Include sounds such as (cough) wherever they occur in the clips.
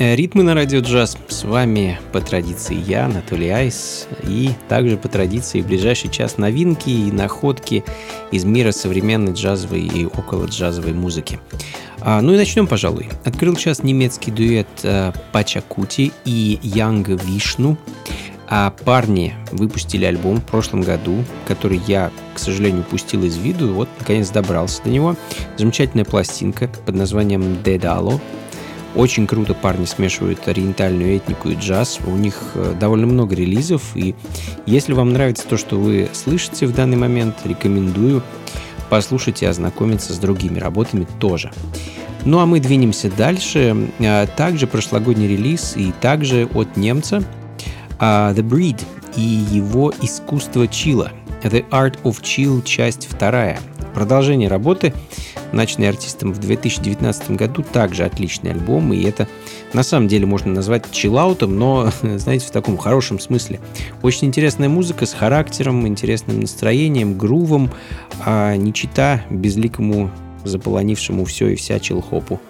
Ритмы на радио джаз. С вами по традиции я, Анатолий Айс, и также по традиции в ближайший час новинки и находки из мира современной джазовой и около джазовой музыки. А, ну и начнем, пожалуй. Открыл час немецкий дуэт э, Пачакути и Янга Вишну. А парни выпустили альбом в прошлом году, который я, к сожалению, пустил из виду. Вот, наконец, добрался до него. Замечательная пластинка под названием «Дедало». Очень круто парни смешивают ориентальную этнику и джаз. У них э, довольно много релизов. И если вам нравится то, что вы слышите в данный момент, рекомендую послушать и ознакомиться с другими работами тоже. Ну а мы двинемся дальше. А, также прошлогодний релиз и также от немца а, The Breed и его искусство чила. The Art of Chill, часть вторая. Продолжение работы начатый артистом в 2019 году, также отличный альбом, и это на самом деле можно назвать чиллаутом, но, (laughs) знаете, в таком хорошем смысле. Очень интересная музыка с характером, интересным настроением, грувом, а не чита безликому заполонившему все и вся чилхопу.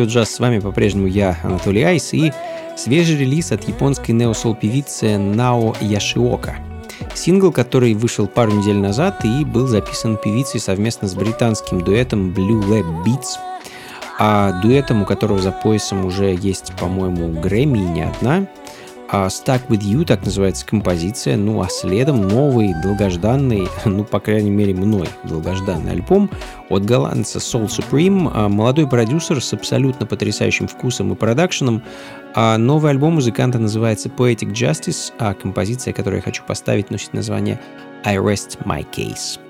Ритмы на радио джаз. С вами по-прежнему я, Анатолий Айс, и свежий релиз от японской неосол певицы Нао Яшиока. Сингл, который вышел пару недель назад и был записан певицей совместно с британским дуэтом Blue Lab Beats, а дуэтом, у которого за поясом уже есть, по-моему, Грэмми не одна. А Stuck With You, так называется композиция, ну а следом новый, долгожданный, (laughs) ну, по крайней мере, мной долгожданный альбом от голландца Soul Supreme, а молодой продюсер с абсолютно потрясающим вкусом и продакшеном. А новый альбом музыканта называется Poetic Justice, а композиция, которую я хочу поставить, носит название I Rest My Case.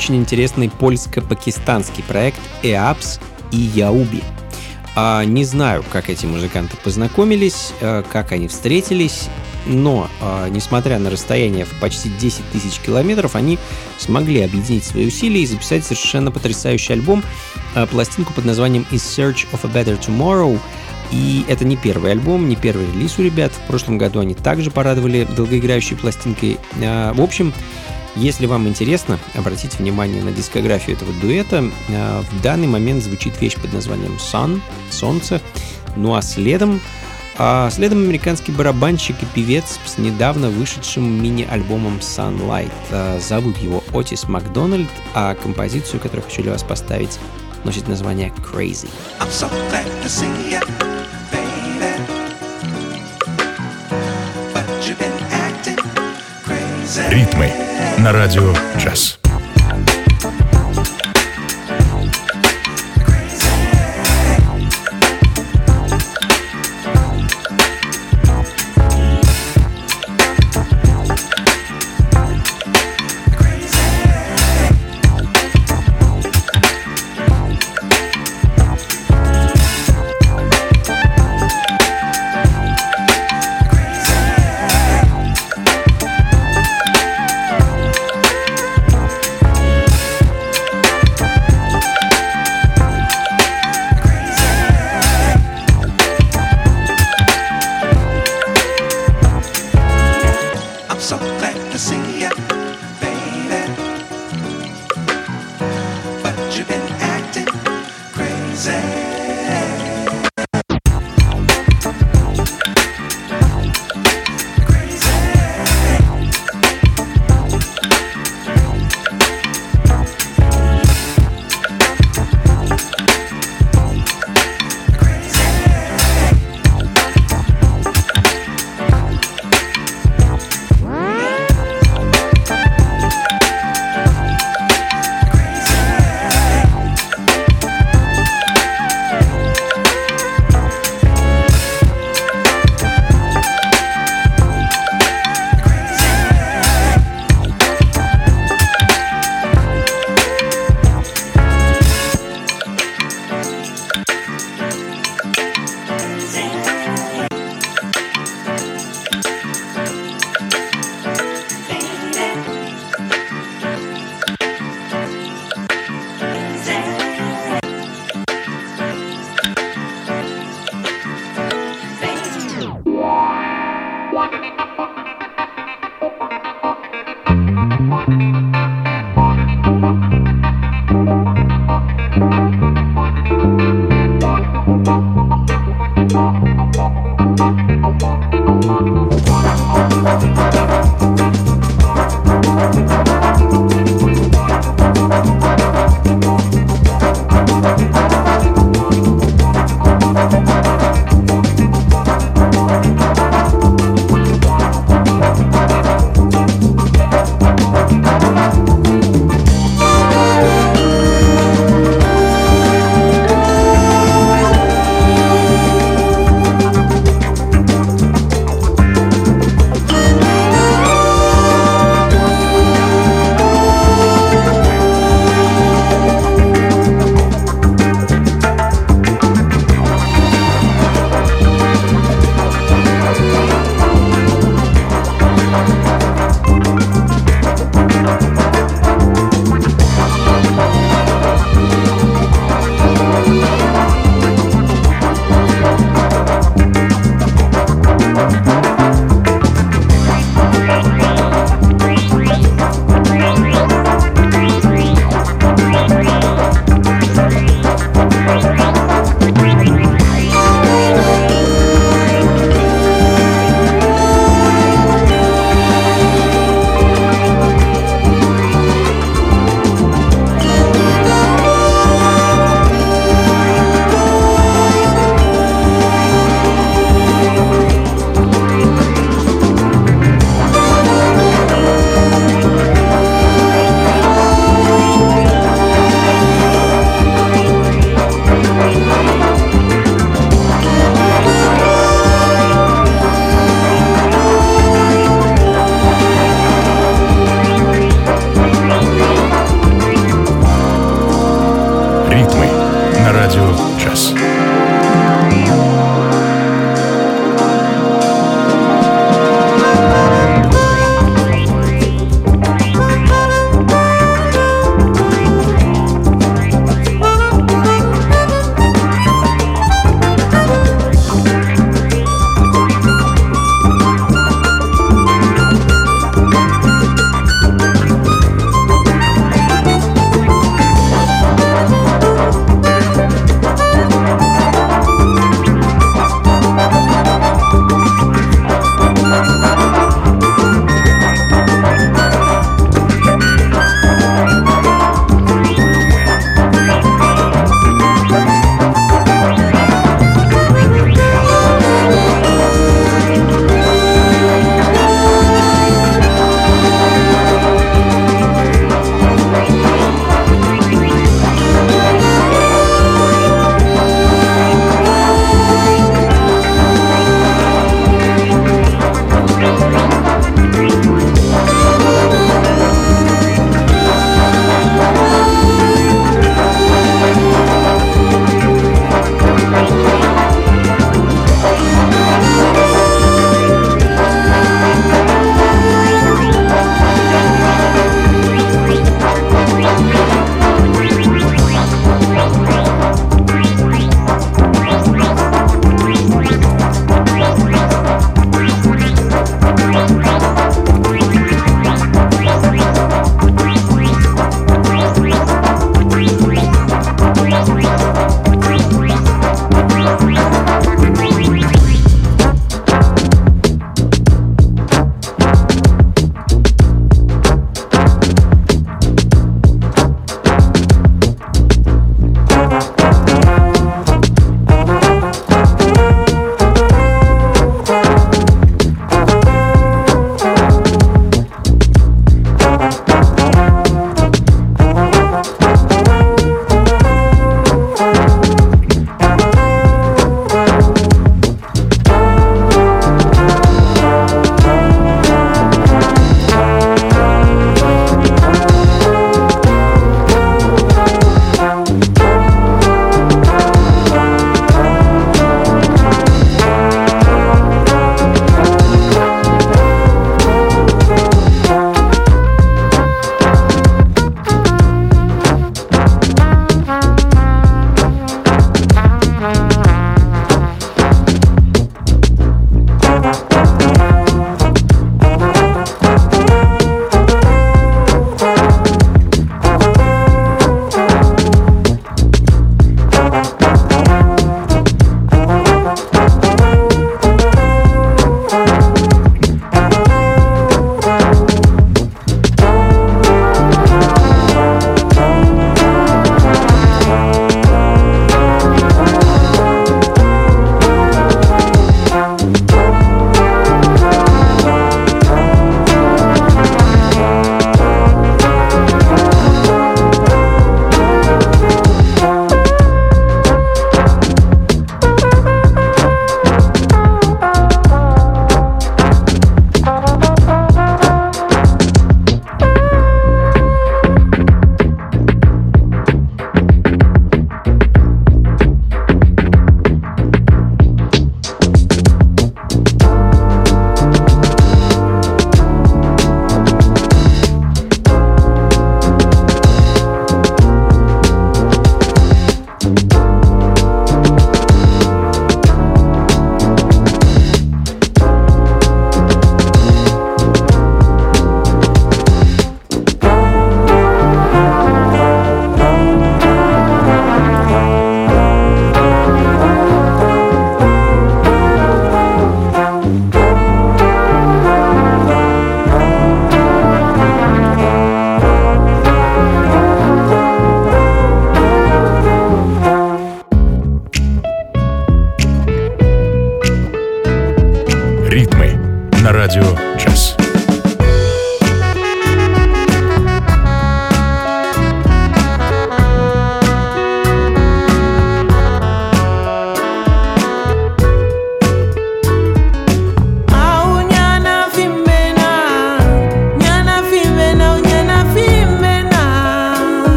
Очень интересный польско-пакистанский проект EAPS и Яуби. А, не знаю, как эти музыканты познакомились, а, как они встретились, но, а, несмотря на расстояние в почти 10 тысяч километров, они смогли объединить свои усилия и записать совершенно потрясающий альбом, а, пластинку под названием «In Search of a Better Tomorrow», и это не первый альбом, не первый релиз у ребят. В прошлом году они также порадовали долгоиграющей пластинкой. А, в общем, если вам интересно, обратите внимание на дискографию этого дуэта. А, в данный момент звучит вещь под названием Sun, Солнце. Ну а следом, а следом американский барабанщик и певец с недавно вышедшим мини-альбомом Sunlight. А, зовут его Отис Макдональд, а композицию, которую хочу для вас поставить, носит название Crazy. I'm so glad to see you. Ритмы на радио «Джаз».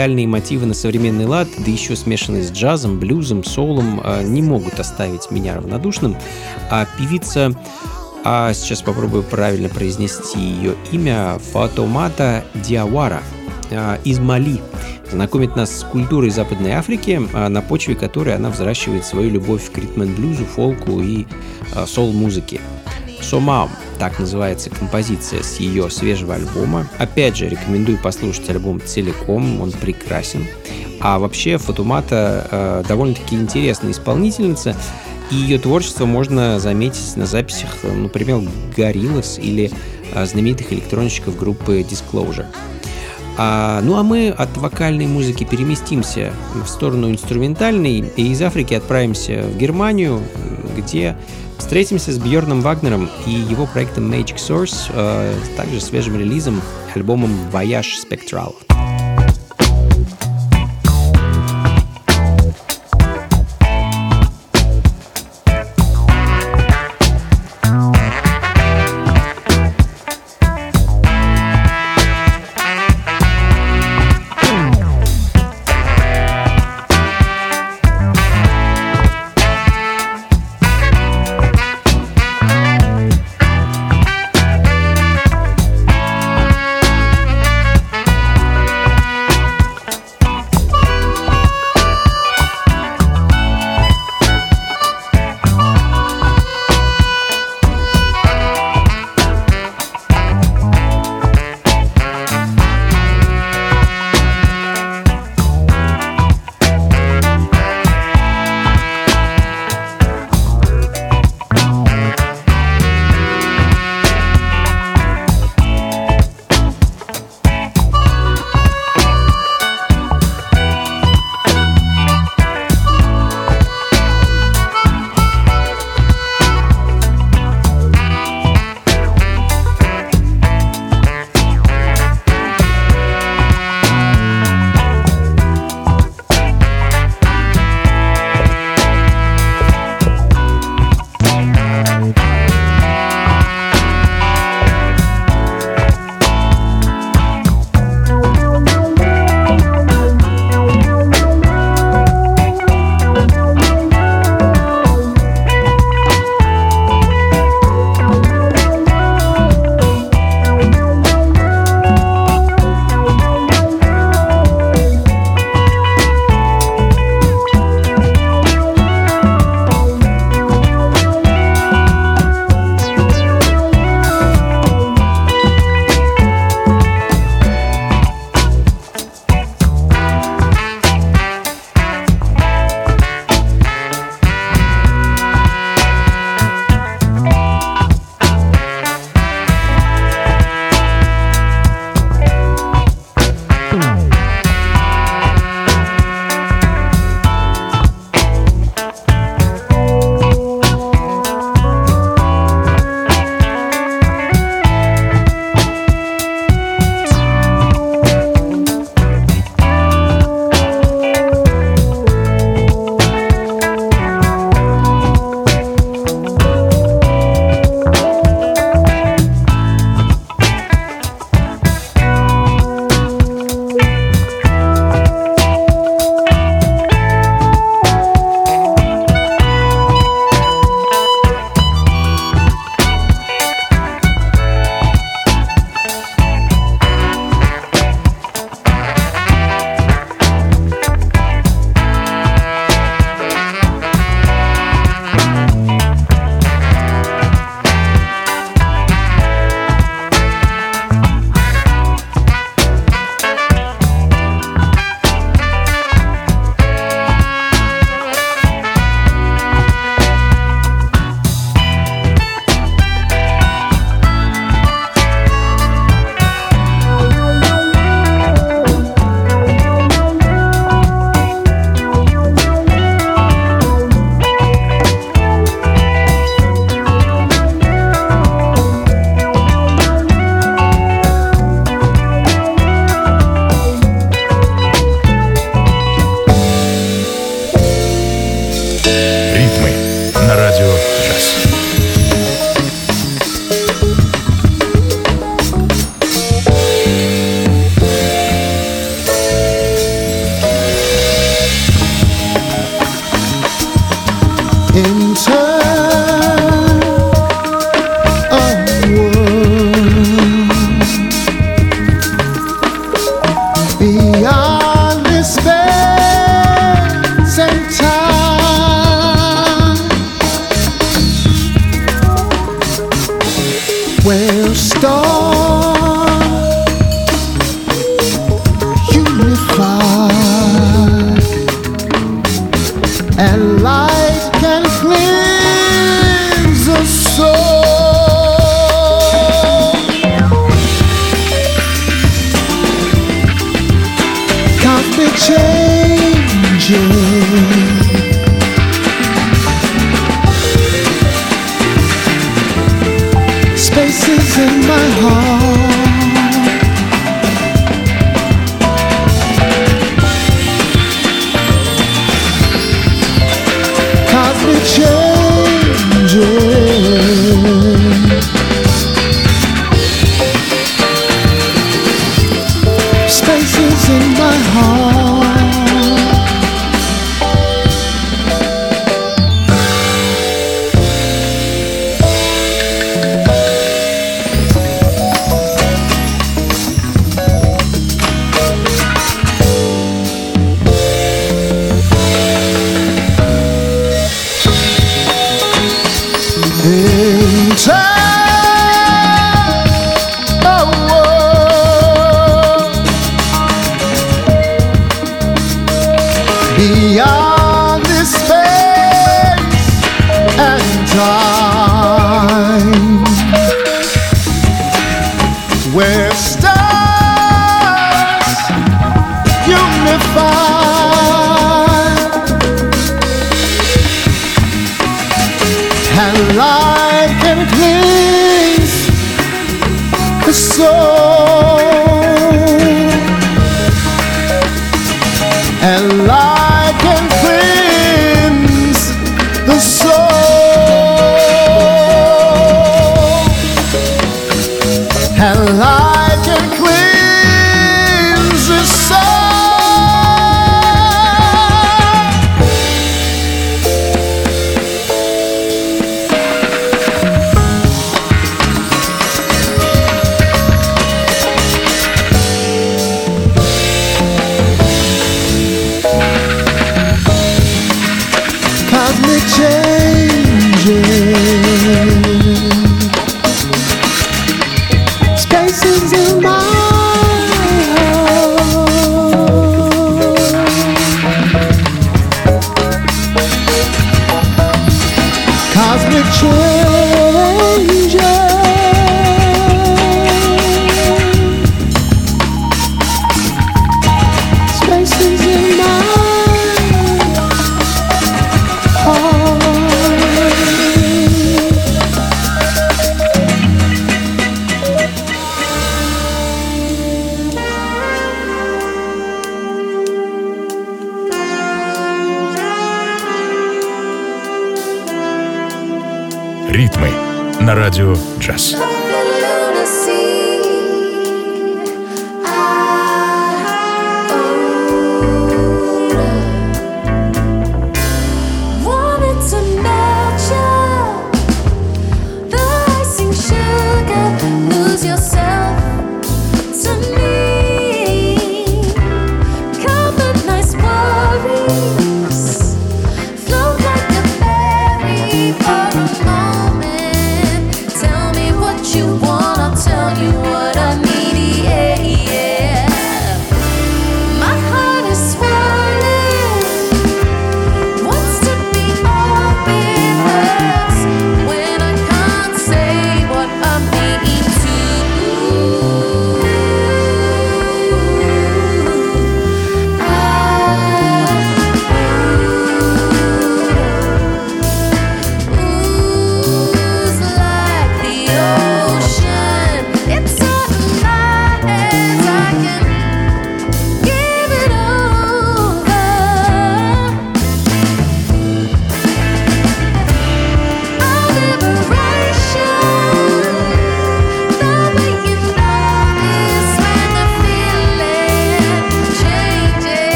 Ориентальные мотивы на современный лад, да еще смешанные с джазом, блюзом, соулом, э, не могут оставить меня равнодушным. А певица, а сейчас попробую правильно произнести ее имя, Фатомата Диавара э, из Мали, знакомит нас с культурой Западной Африки, э, на почве которой она взращивает свою любовь к ритм-блюзу, фолку и сол-музыке. Сомам так называется композиция с ее свежего альбома. Опять же, рекомендую послушать альбом целиком, он прекрасен. А вообще Фатумата э, довольно-таки интересная исполнительница, и ее творчество можно заметить на записях, например, Gorillaz или э, знаменитых электронщиков группы Disclosure. А, ну а мы от вокальной музыки переместимся в сторону инструментальной и из Африки отправимся в Германию, где Встретимся с Бьорном Вагнером и его проектом Magic Source, э, также свежим релизом, альбомом Voyage Spectral.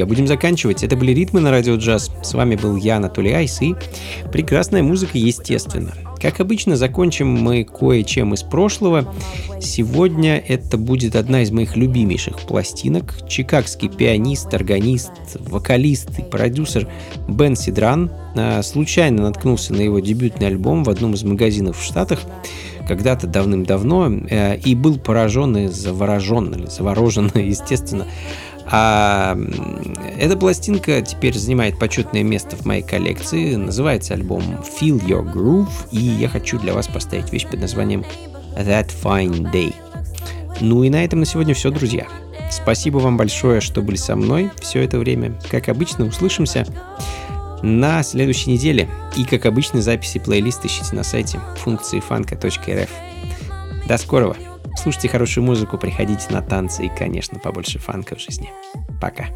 Друзья, будем заканчивать. Это были «Ритмы на радио джаз». С вами был я, Анатолий Айс, и прекрасная музыка, естественно. Как обычно, закончим мы кое-чем из прошлого. Сегодня это будет одна из моих любимейших пластинок. Чикагский пианист, органист, вокалист и продюсер Бен Сидран а, случайно наткнулся на его дебютный альбом в одном из магазинов в Штатах когда-то давным-давно э, и был поражен и заворожен, или заворожен, (laughs) естественно, а эта пластинка теперь занимает почетное место в моей коллекции. Называется альбом Feel Your Groove. И я хочу для вас поставить вещь под названием That Fine Day. Ну и на этом на сегодня все, друзья. Спасибо вам большое, что были со мной все это время. Как обычно, услышимся на следующей неделе. И, как обычно, записи плейлиста ищите на сайте функции фанка.рф. До скорого! Слушайте хорошую музыку, приходите на танцы и, конечно, побольше фанка в жизни. Пока.